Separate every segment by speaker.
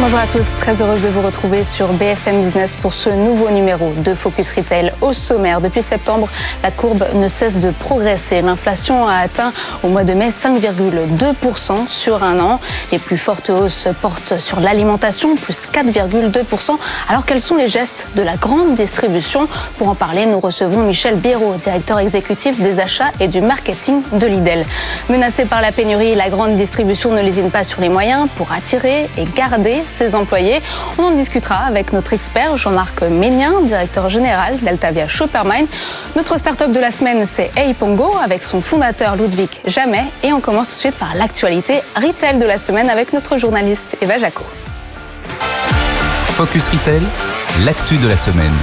Speaker 1: Bonjour à tous, très heureuse de vous retrouver sur BFM Business pour ce nouveau numéro de Focus Retail au sommaire. Depuis septembre, la courbe ne cesse de progresser. L'inflation a atteint au mois de mai 5,2% sur un an. Les plus fortes hausses portent sur l'alimentation, plus 4,2%. Alors quels sont les gestes de la grande distribution? Pour en parler, nous recevons Michel Biro, directeur exécutif des achats et du marketing de Lidl. Menacée par la pénurie, la grande distribution ne lésine pas sur les moyens pour attirer et garder ses employés. On en discutera avec notre expert Jean-Marc Ménien, directeur général d'Altavia Shoppermine. Notre start-up de la semaine, c'est Eipongo avec son fondateur Ludwig Jamais. Et on commence tout de suite par l'actualité retail de la semaine avec notre journaliste Eva Jaco.
Speaker 2: Focus Retail, l'actu de la semaine.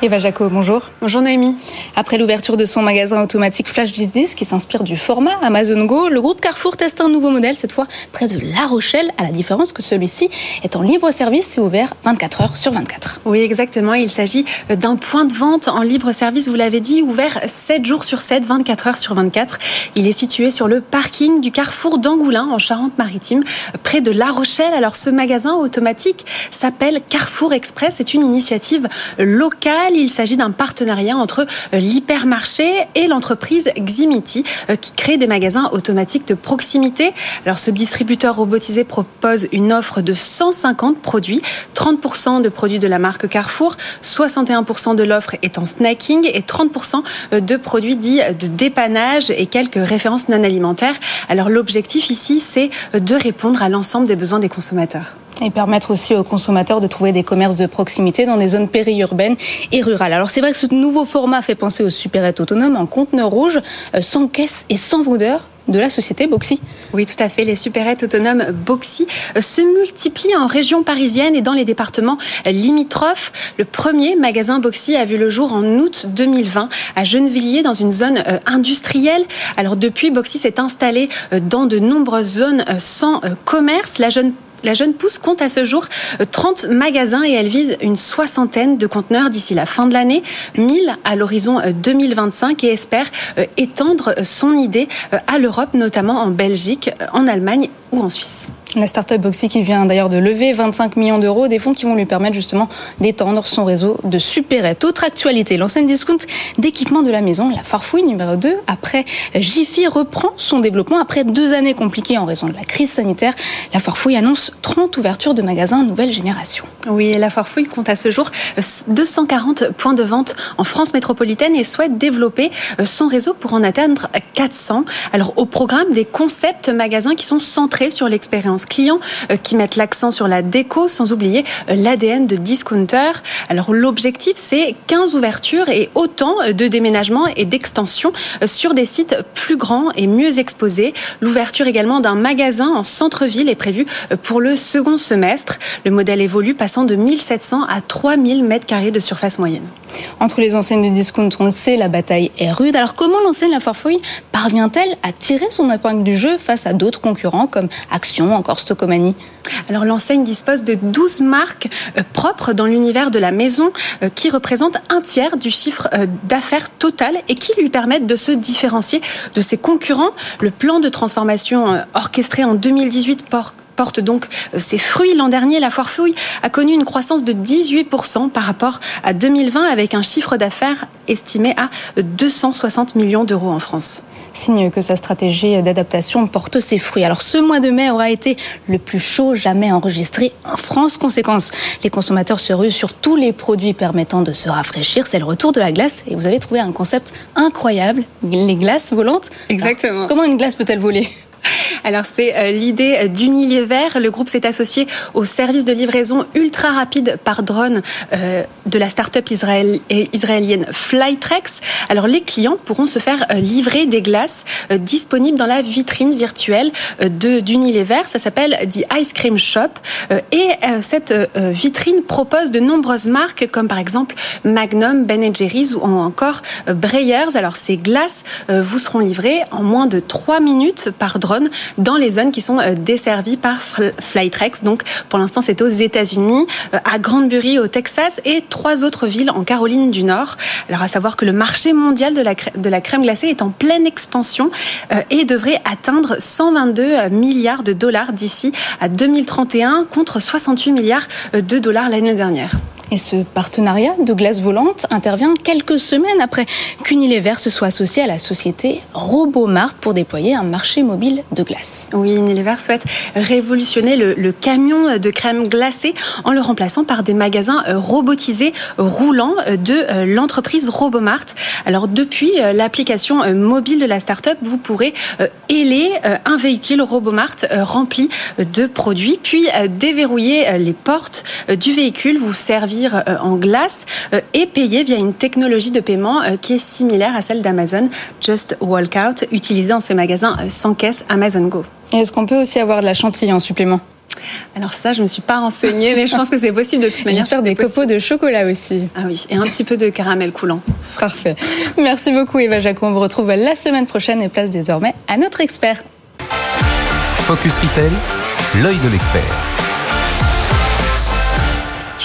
Speaker 1: Eva Jaco, bonjour.
Speaker 3: Bonjour Noémie.
Speaker 1: Après l'ouverture de son magasin automatique Flash 1010 qui s'inspire du format Amazon Go, le groupe Carrefour teste un nouveau modèle, cette fois près de La Rochelle, à la différence que celui-ci est en libre service et ouvert 24 heures sur 24.
Speaker 3: Oui, exactement. Il s'agit d'un point de vente en libre service, vous l'avez dit, ouvert 7 jours sur 7, 24 heures sur 24. Il est situé sur le parking du Carrefour d'Angoulin, en Charente-Maritime, près de La Rochelle. Alors, ce magasin automatique s'appelle Carrefour Express. C'est une initiative locale il s'agit d'un partenariat entre euh, l'hypermarché et l'entreprise Ximity euh, qui crée des magasins automatiques de proximité. Alors ce distributeur robotisé propose une offre de 150 produits, 30% de produits de la marque Carrefour, 61% de l'offre est en snacking et 30% euh, de produits dits de dépannage et quelques références non alimentaires. Alors l'objectif ici, c'est de répondre à l'ensemble des besoins des consommateurs.
Speaker 1: Et permettre aussi aux consommateurs de trouver des commerces de proximité dans des zones périurbaines et rurales. Alors c'est vrai que ce nouveau format fait penser aux supérettes autonomes en conteneur rouge, euh, sans caisse et sans vendeur de la société Boxy.
Speaker 3: Oui, tout à fait. Les supérettes autonomes Boxy euh, se multiplient en région parisienne et dans les départements limitrophes. Le premier magasin Boxy a vu le jour en août 2020 à Gennevilliers dans une zone euh, industrielle. Alors depuis, Boxy s'est installé dans de nombreuses zones sans commerce. La jeune la jeune pousse compte à ce jour 30 euh, magasins et elle vise une soixantaine de conteneurs d'ici la fin de l'année, 1000 à l'horizon 2025 euh, et espère euh, étendre son idée à l'Europe, notamment en Belgique, en Allemagne ou en Suisse.
Speaker 1: La start-up Boxy qui vient d'ailleurs de lever 25 millions d'euros, des fonds qui vont lui permettre justement d'étendre son réseau de supérettes. Autre actualité, l'enseigne discount d'équipement de la maison, la Farfouille numéro 2, après Jiffy reprend son développement après deux années compliquées en raison de la crise sanitaire. La Farfouille annonce 30 ouvertures de magasins nouvelle génération.
Speaker 3: Oui, la Farfouille compte à ce jour 240 points de vente en France métropolitaine et souhaite développer son réseau pour en atteindre 400. Alors au programme des concepts magasins qui sont centrés sur l'expérience clients euh, qui mettent l'accent sur la déco sans oublier euh, l'ADN de discounter. Alors l'objectif c'est 15 ouvertures et autant euh, de déménagements et d'extensions sur des sites plus grands et mieux exposés. L'ouverture également d'un magasin en centre-ville est prévue pour le second semestre. Le modèle évolue passant de 1700 à 3000 mètres carrés de surface moyenne.
Speaker 1: Entre les enseignes de discount, on le sait, la bataille est rude. Alors comment l'enseigne La Farfouille parvient-elle à tirer son épingle du jeu face à d'autres concurrents comme Action,
Speaker 3: alors l'enseigne dispose de 12 marques euh, propres dans l'univers de la maison euh, qui représentent un tiers du chiffre euh, d'affaires total et qui lui permettent de se différencier de ses concurrents. Le plan de transformation orchestré en 2018 porte porte donc ses fruits. L'an dernier, la foire fouille a connu une croissance de 18% par rapport à 2020 avec un chiffre d'affaires estimé à 260 millions d'euros en France
Speaker 1: signe que sa stratégie d'adaptation porte ses fruits. Alors ce mois de mai aura été le plus chaud jamais enregistré en France. Conséquence, les consommateurs se ruent sur tous les produits permettant de se rafraîchir. C'est le retour de la glace et vous avez trouvé un concept incroyable, les glaces volantes.
Speaker 3: Exactement.
Speaker 1: comment une glace peut-elle voler?
Speaker 3: Alors c'est euh, l'idée d'Unilever. Le groupe s'est associé au service de livraison ultra rapide par drone euh, de la start-up israélienne Flytrex. Alors les clients pourront se faire euh, livrer des glaces disponibles dans la vitrine virtuelle d'Unilever. Ça s'appelle The Ice Cream Shop. Et cette vitrine propose de nombreuses marques comme par exemple Magnum, Ben Jerry's ou encore Breyers. Alors ces glaces vous seront livrées en moins de 3 minutes par drone dans les zones qui sont desservies par Flytrex. Donc pour l'instant, c'est aux États-Unis, à Granbury au Texas et trois autres villes en Caroline du Nord. Alors à savoir que le marché mondial de la, de la crème glacée est en pleine expansion et devrait atteindre 122 milliards de dollars d'ici à 2031 contre 68 milliards de dollars l'année dernière.
Speaker 1: Et ce partenariat de glace volante intervient quelques semaines après qu'Unilever se soit associé à la société Robomart pour déployer un marché mobile de glace.
Speaker 3: Oui, Unilever souhaite révolutionner le, camion de crème glacée en le remplaçant par des magasins euh, robotisés roulants euh, de euh, l'entreprise Robomart. Alors depuis l'application mobile de la start-up, vous pourrez héler un véhicule Robomart rempli de produits, puis déverrouiller les portes du véhicule, vous servir en glace et payer via une technologie de paiement qui est similaire à celle d'Amazon, Just Walkout, utilisée dans ces magasins sans caisse Amazon Go.
Speaker 1: Est-ce qu'on peut aussi avoir de la chantilly en supplément?
Speaker 3: Alors ça, je ne me suis pas renseignée, mais je pense que c'est possible de toute manière.
Speaker 1: J'espère des copeaux de chocolat aussi.
Speaker 3: Ah oui, et un petit peu de caramel coulant.
Speaker 1: Parfait. Merci beaucoup Eva Jaco. On vous retrouve la semaine prochaine et place désormais à notre expert.
Speaker 2: Focus Retail, l'œil de l'expert.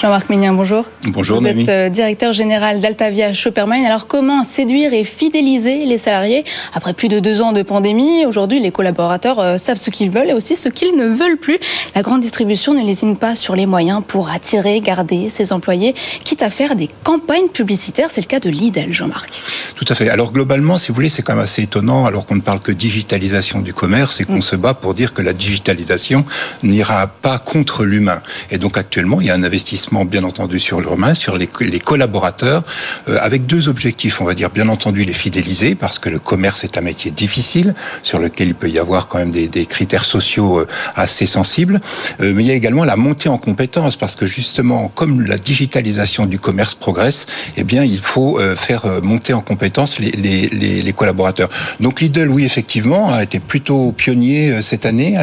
Speaker 1: Jean-Marc Ménien, bonjour.
Speaker 4: Bonjour,
Speaker 1: Vous êtes euh, directeur général d'Altavia Shoppermine. Alors, comment séduire et fidéliser les salariés Après plus de deux ans de pandémie, aujourd'hui, les collaborateurs euh, savent ce qu'ils veulent et aussi ce qu'ils ne veulent plus. La grande distribution ne lésine pas sur les moyens pour attirer, garder ses employés, quitte à faire des campagnes publicitaires. C'est le cas de Lidl, Jean-Marc.
Speaker 4: Tout à fait. Alors, globalement, si vous voulez, c'est quand même assez étonnant, alors qu'on ne parle que digitalisation du commerce et qu'on mm. se bat pour dire que la digitalisation n'ira pas contre l'humain. Et donc, actuellement, il y a un investissement bien entendu sur l'humain, sur les, collaborateurs, euh, avec deux objectifs. On va dire bien entendu les fidéliser, parce que le commerce est un métier difficile, sur lequel il peut y avoir quand même des, critères sociaux euh, assez sensibles. Euh, mais il y a également la montée en compétences, parce que justement, comme la digitalisation du commerce progresse, eh bien, il faut faire monter en compétences les, les, collaborateurs. Donc Lidl, oui, effectivement, a été plutôt pionnier cette année,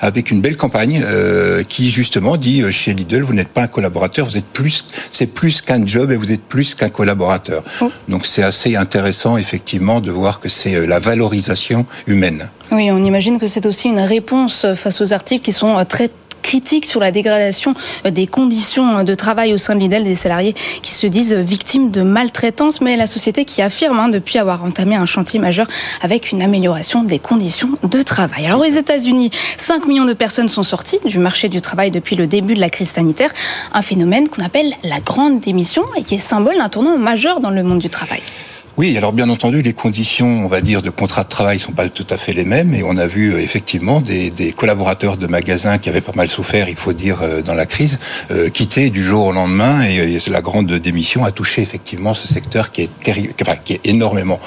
Speaker 4: avec une belle campagne qui justement dit chez Lidl, vous n'êtes pas un collaborateur vous êtes plus, c'est plus qu'un job et vous êtes plus qu'un collaborateur. Oh. Donc c'est assez intéressant effectivement de voir que c'est euh, la valorisation humaine.
Speaker 1: Oui, on imagine que c'est aussi une réponse face aux articles qui sont euh, très critique sur la dégradation euh, des conditions de travail au sein de l'IDEL des salariés qui se disent victimes de maltraitance, mais la société qui affirme hein, depuis avoir entamé un chantier majeur avec une amélioration des conditions de travail. Alors aux États-Unis, 5 millions de personnes sont sorties du marché du travail depuis le début de la crise sanitaire, un phénomène qu'on appelle la grande démission et qui est symbole d'un tournant majeur dans le monde du travail.
Speaker 4: Oui, alors bien entendu, les conditions, on va dire, de contrat de travail sont pas tout à fait les mêmes. Et on a vu euh, effectivement des, des collaborateurs de magasins qui avaient pas mal souffert, il faut dire, euh, dans la crise, euh, quitter du jour au lendemain. Et, la grande démission a touché effectivement ce secteur qui est terrible, enfin, qui est énormément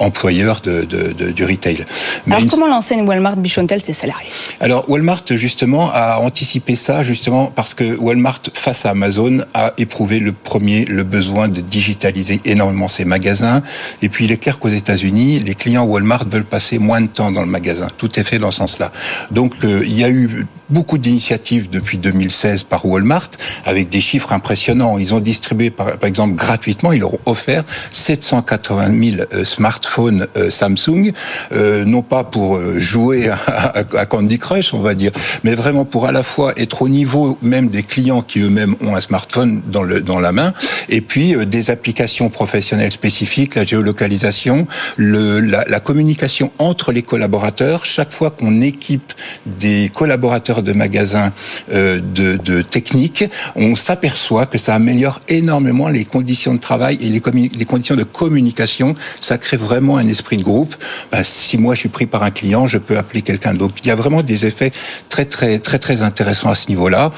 Speaker 4: employeur de, de, de, du retail.
Speaker 1: Mais alors comment l'enseigne Walmart bichonne-t-elle ses salariés?
Speaker 4: Alors Walmart justement a anticipé ça justement parce que Walmart face à Amazon a éprouvé le premier le besoin de digitaliser énormément ses magasins et puis il est clair qu'aux États-Unis, les clients Walmart veulent passer moins de temps dans le magasin. Tout est fait dans ce sens-là. Donc euh, il y a eu beaucoup d'initiatives depuis 2016 par Walmart avec des chiffres impressionnants. Ils ont distribué, par, exemple, gratuitement, ils leur ont offert 780 000 euh, smartphones euh, Samsung, euh, non pas pour jouer à, Candy Crush, on va dire, mais vraiment pour à la fois être au niveau même des clients qui eux-mêmes ont un smartphone dans, le, dans la main, et puis des applications professionnelles spécifiques, la géolocalisation, le, la, la communication entre les collaborateurs. Chaque fois qu'on équipe des collaborateurs de magasins euh, de, de technique, on s'aperçoit que ça améliore énormément les conditions de travail et les, les conditions de communication. Ça crée vraiment un esprit de groupe. Bah, si moi je suis pris par un client, je peux appeler quelqu'un d'autre. Il y a vraiment des effets très très très très intéressants à ce niveau-là,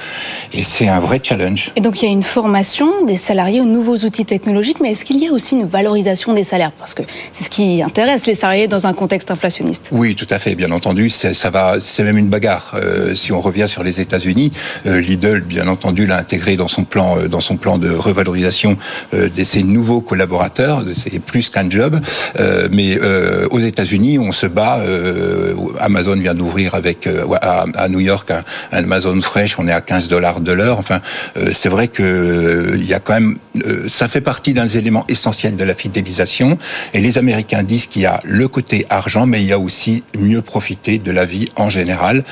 Speaker 4: et c'est un vrai challenge.
Speaker 1: Et donc il y a une formation des salariés aux nouveaux outils technologiques, mais est-ce qu'il y a aussi une valorisation des salaires? Parce que c'est ce qui intéresse les salariés dans un contexte inflationniste.
Speaker 4: Oui, tout à fait, bien entendu. Ça va, c'est même une bagarre. Euh, si si on revient sur les États-Unis, Lidl, bien entendu, l'a intégré dans son plan, dans son plan de revalorisation de ses nouveaux collaborateurs. C'est plus qu'un job, mais aux États-Unis, on se bat. Amazon vient d'ouvrir avec à, New York un, Amazon Fresh. On est à 15 dollars de l'heure. Enfin, c'est vrai que il y a quand même, ça fait partie d'un des éléments essentiels de la fidélisation. Et les Américains disent qu'il y a le côté argent, mais il y a aussi mieux profiter de la vie en général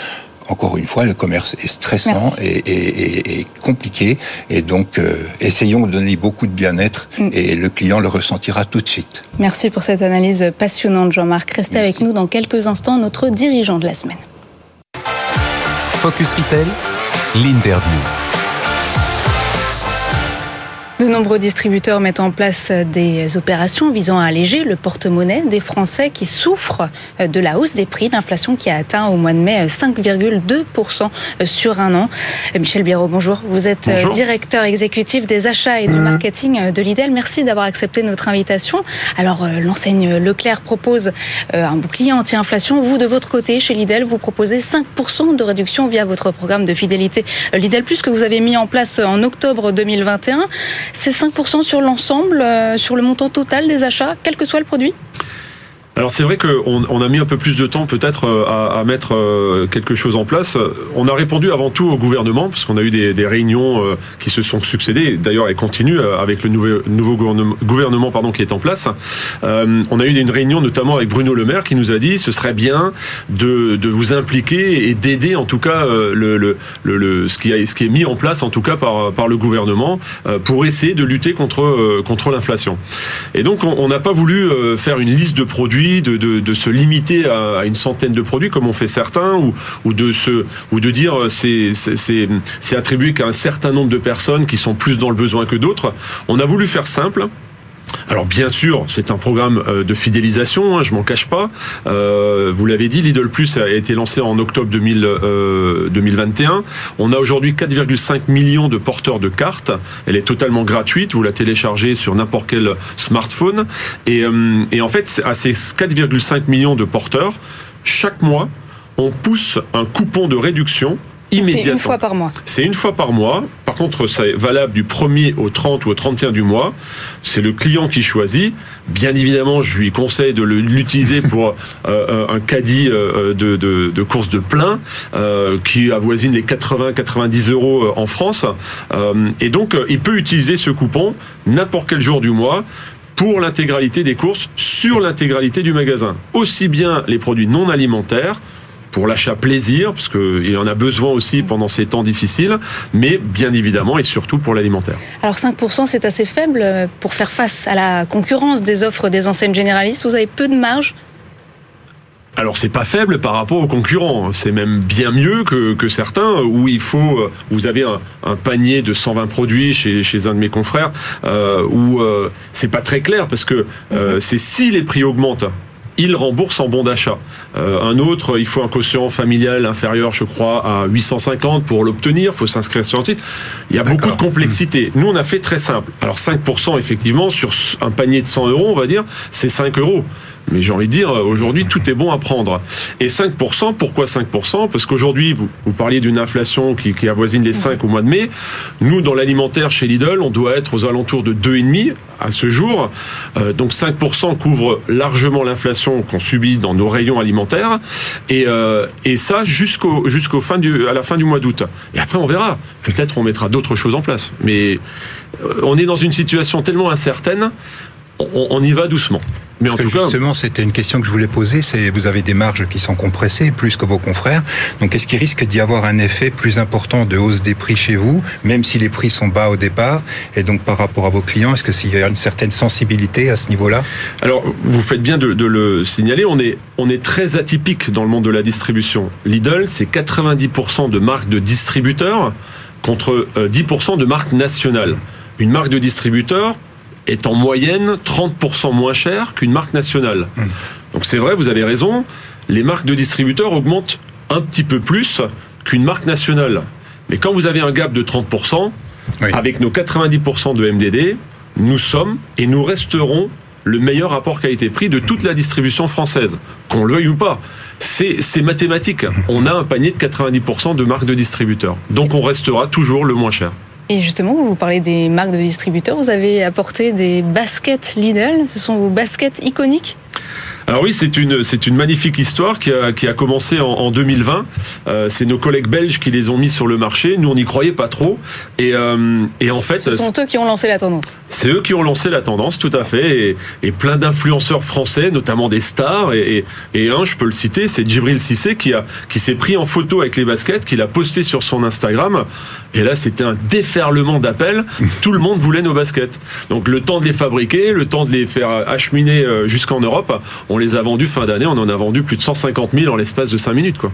Speaker 4: encore une fois, le commerce est stressant et, compliqué. Et donc, euh, essayons de donner beaucoup de bien-être mm. et le client le ressentira tout de suite.
Speaker 1: Merci pour cette analyse passionnante, Jean-Marc. Restez avec nous dans quelques instants, notre dirigeant de la semaine.
Speaker 2: Focus Retail, l'interview.
Speaker 1: De nombreux distributeurs mettent en place des opérations visant à alléger le porte-monnaie des Français qui souffrent de la hausse des prix, d'inflation qui a atteint au mois de mai 5,2% sur un an. Michel Biérot, bonjour. Vous êtes directeur exécutif des achats et du marketing de Lidl. Merci d'avoir accepté notre invitation. Alors, euh, l'enseigne Leclerc propose euh, un bouclier anti-inflation. Vous, de votre côté, chez Lidl, vous proposez 5% de réduction via votre programme de fidélité Lidl Plus que vous avez mis en place en octobre 2021. C'est 5% sur l'ensemble, euh, sur le montant total des achats, quel que soit le produit?
Speaker 5: Alors c'est vrai qu'on on a mis un peu plus de temps peut-être euh, à, mettre euh, quelque chose en place. On a répondu avant tout au gouvernement, parce qu'on a eu des, réunions euh, qui se sont succédées, d'ailleurs elles continuent avec le nouveau, gouvernement, qui est en place. On a eu une réunion notamment avec Bruno Le Maire qui nous a dit ce serait bien de, vous impliquer et d'aider en tout cas ce, qui est mis en place en tout cas par, le gouvernement pour essayer de lutter contre l'inflation. Et donc on n'a pas voulu faire une liste de produits de, se limiter à, une centaine de produits comme on fait certains, ou, de se, ou de dire euh, c'est attribué qu'à un certain nombre de personnes qui sont plus dans le besoin que d'autres. On a voulu faire simple. Alors bien sûr, c'est un programme euh, de fidélisation, hein, je m'en cache pas. Euh, vous l'avez dit, Lidl Plus a été lancé en octobre 2021. On a aujourd'hui 4,5 millions de porteurs de cartes. Elle est totalement gratuite. Vous la téléchargez sur n'importe quel smartphone. Et, et en fait, à ces 4,5 millions de porteurs, chaque mois, on pousse un coupon de réduction immédiatement. C'est
Speaker 1: une fois par mois.
Speaker 5: C'est une fois par mois. Par contre, c'est valable du 1er au 30 ou au 31 du mois. C'est le client qui choisit. Bien évidemment, je lui conseille de l'utiliser pour euh, euh, un caddie euh, de, de, de, course de plein qui avoisine les 80-90 euros en France. et donc, il peut utiliser ce coupon n'importe quel jour du mois pour l'intégralité des courses sur l'intégralité du magasin. Aussi bien les produits non alimentaires pour l'achat plaisir, parce qu'il en a besoin aussi pendant ces temps difficiles, mais bien évidemment et surtout pour l'alimentaire.
Speaker 1: Alors 5%, c'est assez faible pour faire face à la concurrence des offres des enseignes généralistes. Vous avez peu de marge?
Speaker 5: Alors c'est pas faible par rapport aux concurrents, c'est même bien mieux que, que, certains où il faut, vous avez un, panier de 120 produits chez, chez un de mes confrères euh, où euh, c'est pas très clair parce que euh, mhm. c'est si les prix augmentent il rembourse en bon d'achat. Euh, un autre, il faut un quotient familial inférieur, je crois, à 850 pour l'obtenir. Il faut s'inscrire sur un site. Il y a beaucoup de complexité. Nous, on a fait très simple. Alors 5%, effectivement, sur un panier de 100 euros, on va dire, c'est 5 euros. Mais j'ai envie de dire, aujourd'hui, tout est bon à prendre. Et 5%, pourquoi 5% Parce qu'aujourd'hui, vous, parliez d'une inflation qui, avoisine les 5 au mois de mai. Nous, dans l'alimentaire chez Lidl, on doit être aux alentours de 2,5 à ce jour. Euh, donc 5% couvre largement l'inflation qu'on subit dans nos rayons alimentaires. Et, euh, et ça jusqu'au jusqu'au fin du, à la fin du mois d'août. Et après, on verra. Peut-être on mettra d'autres choses en place. Mais euh, on est dans une situation tellement incertaine on, y va doucement.
Speaker 4: Mais en tout justement, c'était une question que je voulais poser. C'est vous avez des marges qui sont compressées plus que vos confrères. Donc, est-ce qu'il risque d'y avoir un effet plus important de hausse des prix chez vous, même si les prix sont bas au départ, et donc par rapport à vos clients, est-ce que s'il y a une certaine sensibilité à ce niveau-là?
Speaker 5: Alors, vous faites bien de, le signaler. On est on est très atypique dans le monde de la distribution. Lidl, c'est 90% de marques de distributeurs contre 10% euh, de marques nationales. Une marque de distributeur est en moyenne 30% moins cher qu'une marque nationale. Mmh. Donc c'est vrai, vous avez raison, les marques de distributeurs augmentent un petit peu plus qu'une marque nationale. Mais quand vous avez un gap de 30%, avec nos 90% de MDD, nous sommes et nous resterons le meilleur rapport qualité-prix de toute la distribution française, qu'on le veuille ou pas. C'est mathématique. On a un panier de 90% de marques de distributeurs. Donc on restera toujours le moins cher.
Speaker 1: Et justement, vous parlez des marques de distributeurs. Vous avez apporté des baskets Lidl. Ce sont vos baskets iconiques
Speaker 5: alors oui, c'est une c'est une magnifique histoire qui a, qui a commencé en, en 2020. Euh, c'est nos collègues belges qui les ont mis sur le marché. Nous, on n'y croyait pas trop. Et, euh, et en fait,
Speaker 1: ce sont eux qui ont lancé la tendance.
Speaker 5: C'est eux qui ont lancé la tendance, tout à fait. Et, et plein d'influenceurs français, notamment des stars. Et, et, un, je peux le citer, c'est Djibril Cissé qui a qui s'est pris en photo avec les baskets, qu'il a posté sur son Instagram. Et là, c'était un déferlement d'appels. Tout le monde voulait nos baskets. Donc le temps de les fabriquer, le temps de les faire acheminer euh, jusqu'en Europe, on les a vendus fin d'année. On en a vendu plus de 150 000 en l'espace de 5 minutes, quoi.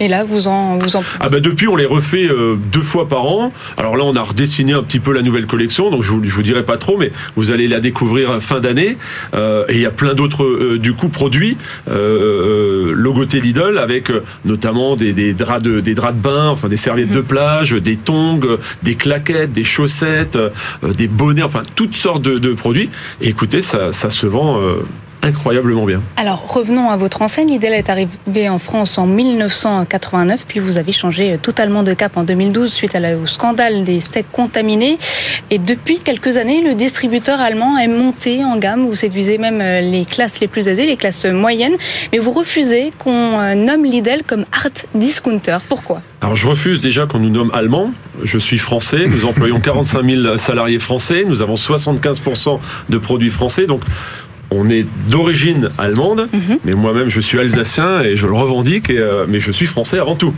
Speaker 1: Et là, vous en, vous en...
Speaker 5: Ah bah depuis, on les refait euh, deux fois par an. Alors là, on a redessiné un petit peu la nouvelle collection, donc je vous, je vous dirai pas trop, mais vous allez la découvrir fin d'année. Euh, et il y a plein d'autres, euh, du coup, produits euh, logotés Lidl, avec notamment des, des, draps de, des draps de bain, enfin des serviettes de plage, des tongs, des claquettes, des chaussettes, des bonnets, enfin toutes sortes de, de produits. Et écoutez, ça, ça se vend incroyablement bien.
Speaker 1: Alors revenons à votre enseigne. Lidl est arrivé en France en 1989, puis vous avez changé totalement de cap en 2012 suite au scandale des steaks contaminés. Et depuis quelques années, le distributeur allemand est monté en gamme. Vous séduisez même euh, les classes les plus aisées, les classes moyennes, mais vous refusez qu'on euh, nomme Lidl comme art discounter. Pourquoi?
Speaker 5: Alors je refuse déjà qu'on nous nomme allemand. Je suis français. Nous employons 45 000 salariés français. Nous avons 75% de produits français. Donc on est d'origine allemande, mhm. mais moi-même je suis alsacien et je le revendique, euh, mais je suis français avant tout.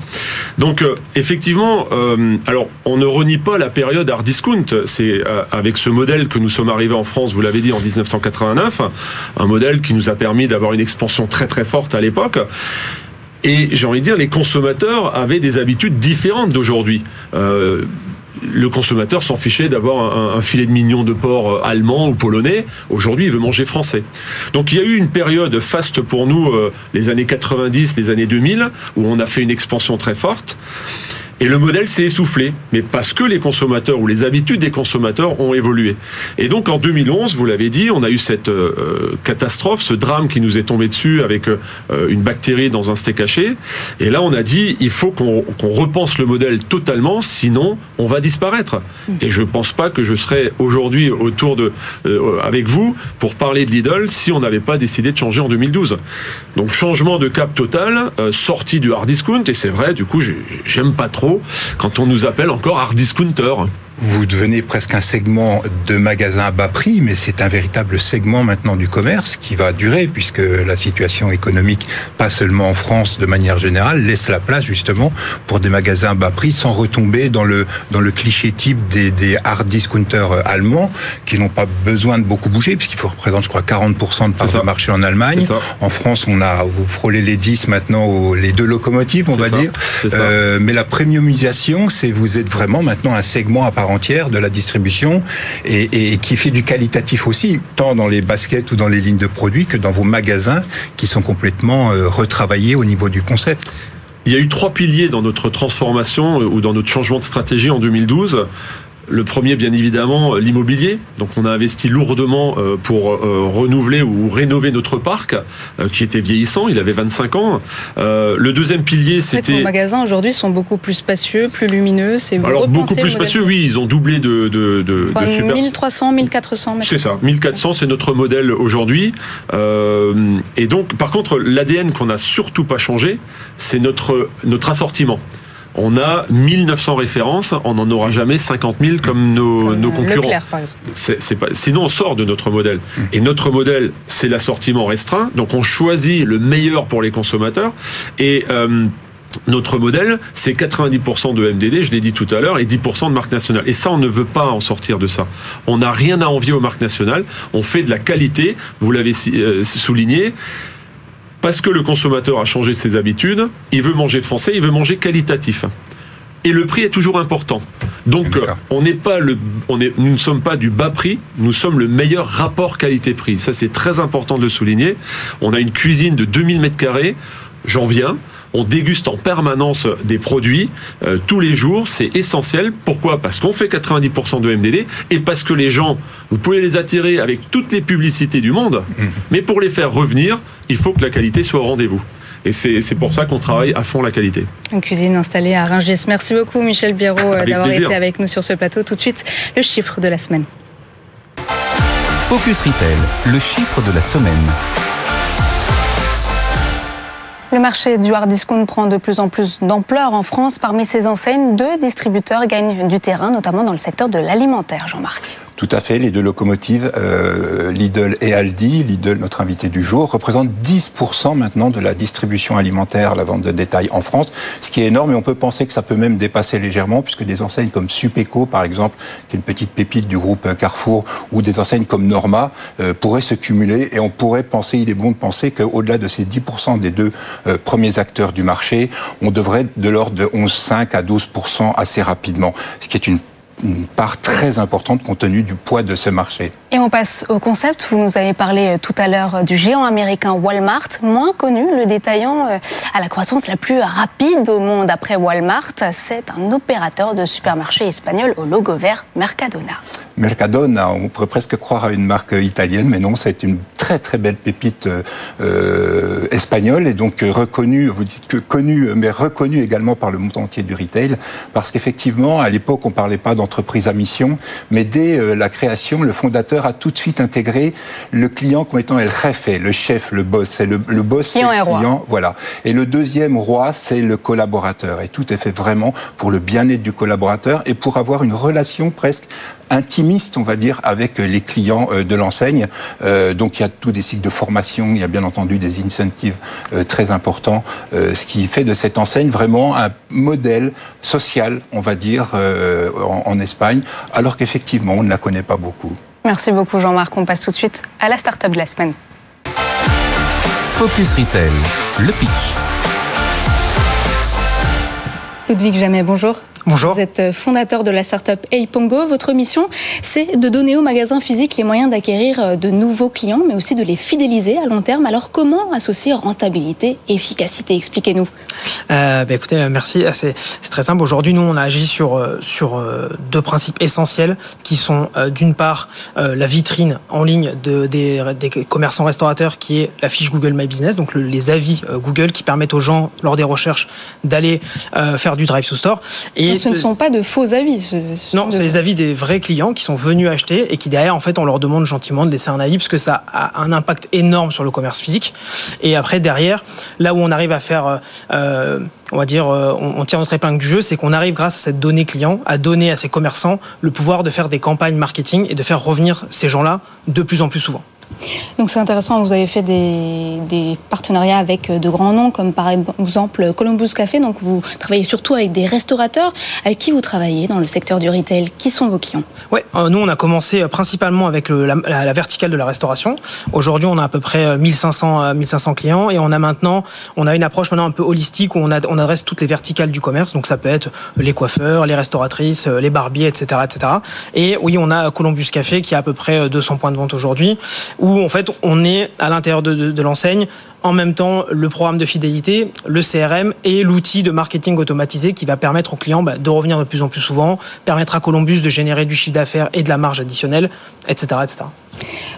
Speaker 5: Donc euh, effectivement, euh, alors on ne renie pas la période art discount. C'est avec ce modèle que nous sommes arrivés en France, vous l'avez dit, en 1989, un modèle qui nous a permis d'avoir une expansion très très forte à l'époque. Et j'ai envie de dire, les consommateurs avaient des habitudes différentes d'aujourd'hui le consommateur s'en fichait d'avoir un, filet de mignon de porc euh, allemand ou polonais. Aujourd'hui, il veut manger français. Donc il y a eu une période faste pour nous, euh, les années 90, les années 2000, où on a fait une expansion très forte. Et le modèle s'est essoufflé, mais parce que les consommateurs ou les habitudes des consommateurs ont évolué. Et donc en 2011, vous l'avez dit, on a eu cette euh, euh, catastrophe, ce drame qui nous est tombé dessus avec euh, une bactérie dans un steak haché. Et là, on a dit, il faut qu'on repense le modèle totalement, sinon on va disparaître. Et je pense pas que je serais aujourd'hui autour de avec vous pour parler de Lidl si on n'avait pas décidé de changer en 2012. Donc changement de cap total, sortie du hard discount. Et c'est vrai, du coup, j'aime pas trop quand on nous appelle encore hard discounter
Speaker 4: vous devenez presque un segment de magasin à bas prix, mais c'est un véritable segment maintenant du commerce qui va durer puisque la situation économique, pas seulement en France de manière générale, laisse la place justement pour des magasins à bas prix sans retomber dans le dans le cliché type des, des hard discounters allemands qui n'ont pas besoin de beaucoup bouger puisqu'il faut représenter je crois 40% de part de marché en Allemagne. En France, on a vous frôlez les 10 maintenant les deux locomotives, on va dire. Euh, mais la premiumisation, c'est vous êtes vraiment maintenant un segment à part entière de la distribution et, qui fait du qualitatif aussi, tant dans les baskets ou dans les lignes de produits que dans vos magasins qui sont complètement euh, retravaillés au niveau du concept.
Speaker 5: Il y a eu trois piliers dans notre transformation euh, ou dans notre changement de stratégie en 2012. Le premier, bien évidemment, l'immobilier. Donc, on a investi lourdement euh, pour euh, renouveler ou rénover notre parc, euh, qui était vieillissant. Il avait 25 ans. Le deuxième pilier, c'était.
Speaker 1: Les magasins aujourd'hui sont beaucoup plus spacieux, plus lumineux.
Speaker 5: C'est Alors beaucoup plus spacieux, oui. Ils ont doublé de, de, de,
Speaker 1: de super... 1300, 1400.
Speaker 5: C'est ça. 1400, c'est notre modèle aujourd'hui. et donc, par contre, l'ADN qu'on n'a surtout pas changé, c'est notre notre assortiment. On a 1900 références, on n'en aura jamais 50 000 comme nos, nos concurrents. C'est pas, sinon, on sort de notre modèle. Hmm. Et notre modèle, c'est l'assortiment restreint. Donc, on choisit le meilleur pour les consommateurs. Et euh, notre modèle, c'est 90% de MDD, je l'ai dit tout à l'heure, et 10% de marque nationale. Et ça, on ne veut pas en sortir de ça. On n'a rien à envier aux marques nationales. On fait de la qualité, vous l'avez euh, souligné parce que le consommateur a changé ses habitudes, il veut manger français, il veut manger qualitatif. Et le prix est toujours important. Donc, on n'est pas le, on est, nous ne sommes pas du bas prix, nous sommes le meilleur rapport qualité-prix. Ça, c'est très important de le souligner. On a une cuisine de 2000 mètres carrés. J'en viens. On déguste en permanence des produits euh, tous les jours. C'est essentiel. Pourquoi? Parce qu'on fait 90% de MDD et parce que les gens, vous pouvez les attirer avec toutes les publicités du monde, mmh. mais pour les faire revenir, il faut que la qualité soit au rendez-vous. Et c'est pour ça qu'on travaille à fond la qualité.
Speaker 1: Une cuisine installée à Rungis. Merci beaucoup Michel Biérot euh, d'avoir été avec nous sur ce plateau. Tout de suite, le chiffre de la semaine.
Speaker 2: Focus Retail, le chiffre de la semaine.
Speaker 1: Le marché du hard discount prend de plus en plus d'ampleur en France. Parmi ces enseignes, deux distributeurs gagnent du terrain, notamment dans le secteur de l'alimentaire. Jean-Marc.
Speaker 4: Tout à fait, les deux locomotives, euh, Lidl et Aldi, Lidl, notre invité du jour, représentent 10% maintenant de la distribution alimentaire, la vente de détail en France, ce qui est énorme et on peut penser que ça peut même dépasser légèrement puisque des enseignes comme Supeco, par exemple, qui est une petite pépite du groupe Carrefour, ou des enseignes comme Norma euh, pourraient se cumuler et on pourrait penser, il est bon de penser qu'au-delà de ces 10% des deux euh, premiers acteurs du marché, on devrait de l'ordre de 11,5 à 12% assez rapidement, ce qui est une une part très importante compte tenu du poids de ce marché.
Speaker 1: Et on passe au concept. Vous nous avez parlé euh, tout à l'heure euh, du géant américain Walmart, moins connu, le détaillant euh, à la croissance la plus rapide au monde après Walmart. C'est un opérateur de supermarché espagnol au logo vert Mercadona.
Speaker 4: Mercadona, on pourrait presque croire à une marque italienne, mais non, c'est une très très belle pépite euh, espagnole et donc reconnue, vous dites que connue, mais reconnue également par le monde entier du retail, parce qu'effectivement, à l'époque, on parlait pas d'entreprise à mission, mais dès euh, la création, le fondateur a tout de suite intégré le client comme étant le jefe, le chef, le boss. C'est le, le boss, c'est le client, voilà. Et le deuxième roi, c'est le collaborateur. Et tout est fait vraiment pour le bien-être du collaborateur et pour avoir une relation presque intimiste, on va dire, avec les clients euh, de l'enseigne. Euh, donc il y a tous des cycles de formation, il y a bien entendu des incentives euh, très importants, ce qui fait de cette enseigne vraiment un modèle social, on va dire, en, en Espagne, alors qu'effectivement, on ne la connaît pas beaucoup.
Speaker 1: Merci beaucoup Jean-Marc. On passe tout de suite à la start-up de la semaine.
Speaker 2: Focus Retail, le pitch.
Speaker 1: Ludwig Jamais, bonjour.
Speaker 6: Bonjour.
Speaker 1: Vous êtes euh, fondateur de la startup Eipongo. Votre mission, c'est de donner aux magasins physiques les moyens d'acquérir euh, de nouveaux clients, mais aussi de les fidéliser à long terme. Alors, comment associer rentabilité et efficacité? Expliquez-nous.
Speaker 6: Euh, bah, écoutez, merci. Ah, c'est très simple. Aujourd'hui, nous, on a agi sur, sur deux principes essentiels qui sont, d'une part, la vitrine en ligne de, des, des, commerçants restaurateurs qui est la fiche Google My Business, donc les avis Google qui permettent aux gens, lors des recherches, d'aller faire du drive to
Speaker 1: ce ne sont pas de faux avis.
Speaker 6: non, c'est les avis des vrais clients qui sont venus acheter et qui derrière, en fait, on leur demande gentiment de laisser un avis parce que ça a un impact énorme sur le commerce physique. Et après, derrière, là où on arrive à faire, euh, on va dire, euh, on, tire notre épingle du jeu, c'est qu'on arrive grâce à cette donnée client à donner à ces commerçants le pouvoir de faire des campagnes marketing et de faire revenir ces gens-là de plus en plus souvent.
Speaker 1: Donc c'est intéressant, vous avez fait des, partenariats avec euh, de grands noms, comme par exemple Columbus Café. Donc vous travaillez surtout avec des restaurateurs. Avec qui vous travaillez dans le secteur du retail? Qui sont vos clients?
Speaker 6: Oui, euh, nous on a commencé euh, principalement avec la, verticale de la restauration. Aujourd'hui on a à peu près 1500, 1500 clients et on a maintenant on a une approche maintenant un peu holistique où on, on adresse toutes les verticales du commerce. Donc ça peut être les coiffeurs, les restauratrices, les barbiers, etc., etc. Et oui, on a Columbus Café qui a à peu près 200 points de vente aujourd'hui où en fait on est à l'intérieur de, l'enseigne en même temps le programme de fidélité, le CRM et l'outil de marketing automatisé qui va permettre aux clients bah, de revenir de plus en plus souvent, permettre à Columbus de générer du chiffre d'affaires et de la marge additionnelle, etc., etc.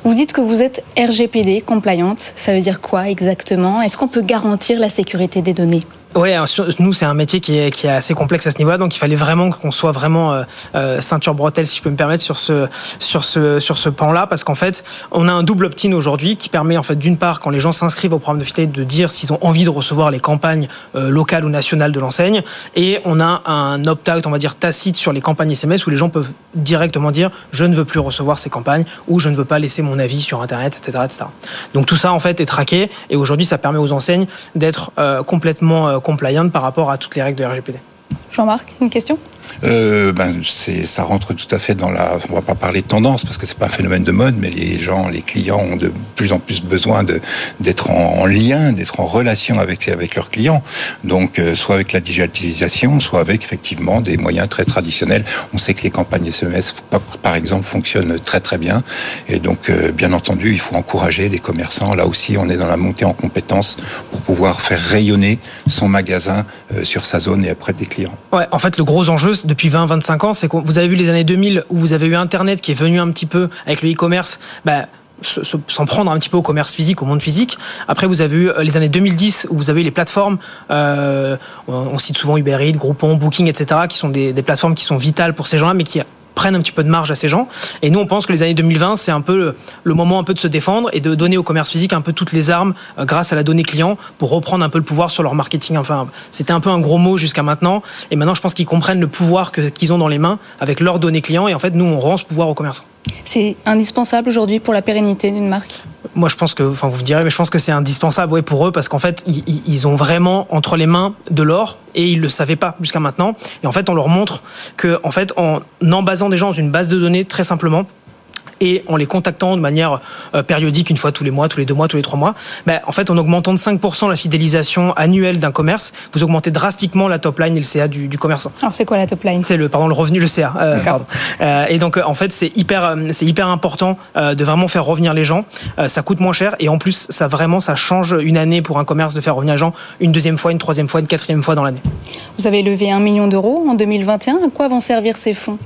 Speaker 1: Vous dites que vous êtes RGPD compliant. Ça veut dire quoi exactement? Est-ce qu'on peut garantir la sécurité des données?
Speaker 6: Oui, nous c'est un métier qui est, assez complexe à ce niveau-là, donc il fallait vraiment qu'on soit vraiment euh, euh, ceinture bretelle, si je peux me permettre, sur ce sur ce sur ce pan-là, parce qu'en fait, on a un double opt-in aujourd'hui qui permet en fait d'une part quand les gens s'inscrivent au programme de fidélité de dire s'ils ont envie de recevoir les campagnes euh, locales ou nationales de l'enseigne, et on a un opt-out, on va dire tacite sur les campagnes SMS où les gens peuvent directement dire je ne veux plus recevoir ces campagnes ou je ne veux pas laisser mon avis sur Internet, etc., etc. Donc tout ça en fait est traqué et aujourd'hui ça permet aux enseignes d'être complètement compliant par rapport à toutes les règles de RGPD.
Speaker 1: Jean-Marc, une question?
Speaker 4: Euh, ben, c'est, ça rentre tout à fait dans la. On va pas parler de tendance parce que c'est pas un phénomène de mode, mais les gens, les clients ont de plus en plus besoin de d'être en, lien, d'être en relation avec avec leurs clients. Donc, euh, soit avec la digitalisation, soit avec effectivement des moyens très traditionnels. On sait que les campagnes SMS, par exemple, fonctionnent très très bien. Et donc, euh, bien entendu, il faut encourager les commerçants. Là aussi, on est dans la montée en compétences pour pouvoir faire rayonner son magasin sur sa zone et auprès des clients.
Speaker 6: Ouais, en fait, le gros enjeu depuis 20-25 ans, c'est que vous avez vu les années 2000 où vous avez eu Internet qui est venu un petit peu avec le e-commerce. Bah, s'en prendre un petit peu au commerce physique, au monde physique. Après, vous avez eu euh, les années 2010 où vous avez eu les plateformes. Euh, on cite souvent Uber Eats, Groupon, Booking, etc., qui sont des, des plateformes qui sont vitales pour ces gens-là, mais qui prennent un petit peu de marge à ces gens. Et nous, on pense que les années 2020, c'est un peu le, moment un peu de se défendre et de donner au commerce physique un peu toutes les armes euh, grâce à la donnée client pour reprendre un peu le pouvoir sur leur marketing. Enfin, c'était un peu un gros mot jusqu'à maintenant. Et maintenant, je pense qu'ils comprennent le pouvoir qu'ils ont dans les mains avec leurs données clients. Et en fait, nous, on rend ce pouvoir aux commerçants.
Speaker 1: C'est indispensable aujourd'hui pour la pérennité d'une marque?
Speaker 6: Moi, je pense que, vous me direz, mais je pense que c'est indispensable, ouais, pour eux, parce qu'en fait, ils, ont vraiment entre les mains de l'or et ils le savaient pas jusqu'à maintenant. Et en fait, on leur montre que, en fait, en embasant des gens dans une base de données très simplement, et en les contactant de manière euh, périodique, une fois tous les mois, tous les deux mois, tous les trois mois, ben, en fait, en augmentant de 5% la fidélisation annuelle d'un commerce, vous augmentez drastiquement la top line et le CA du, du commerçant.
Speaker 1: Alors, c'est quoi la top line?
Speaker 6: C'est le, pardon, le revenu, le CA. Euh, pardon. Euh, et donc, en fait, c'est hyper, c'est hyper important de vraiment faire revenir les gens. ça coûte moins cher et en plus, ça vraiment, ça change une année pour un commerce de faire revenir les gens une deuxième fois, une troisième fois, une quatrième fois dans l'année.
Speaker 1: Vous avez levé un million d'euros en 2021. À quoi vont servir ces fonds?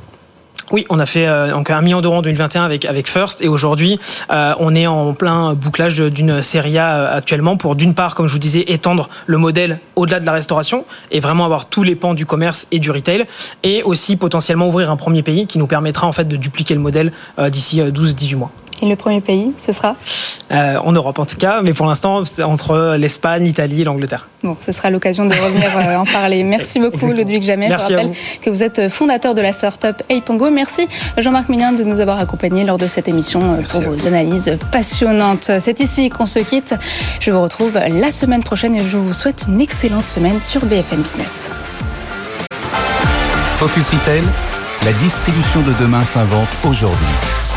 Speaker 6: Oui, on a fait euh, un million d'euros en 2021 avec avec First et aujourd'hui euh, on est en plein bouclage d'une série A euh, actuellement pour d'une part, comme je vous disais, étendre le modèle au-delà de la restauration et vraiment avoir tous les pans du commerce et du retail et aussi potentiellement ouvrir un premier pays qui nous permettra en fait de dupliquer le modèle d'ici 12-18 mois.
Speaker 1: Et le premier pays, ce sera
Speaker 6: euh, En Europe en tout cas, mais pour l'instant, c'est entre l'Espagne, l'Italie et l'Angleterre.
Speaker 1: Bon, ce sera l'occasion de revenir euh, en parler. Merci beaucoup, Ludwig Jamais.
Speaker 6: Merci
Speaker 1: Je rappelle que vous êtes fondateur de la start-up Eipongo. Merci, Jean-Marc Mignon, de nous avoir accompagnés lors de cette émission euh, pour vos analyses passionnantes. C'est ici qu'on se quitte. Je vous retrouve la semaine prochaine et je vous souhaite une excellente semaine sur BFM Business.
Speaker 2: Focus Retail, la distribution de demain s'invente aujourd'hui.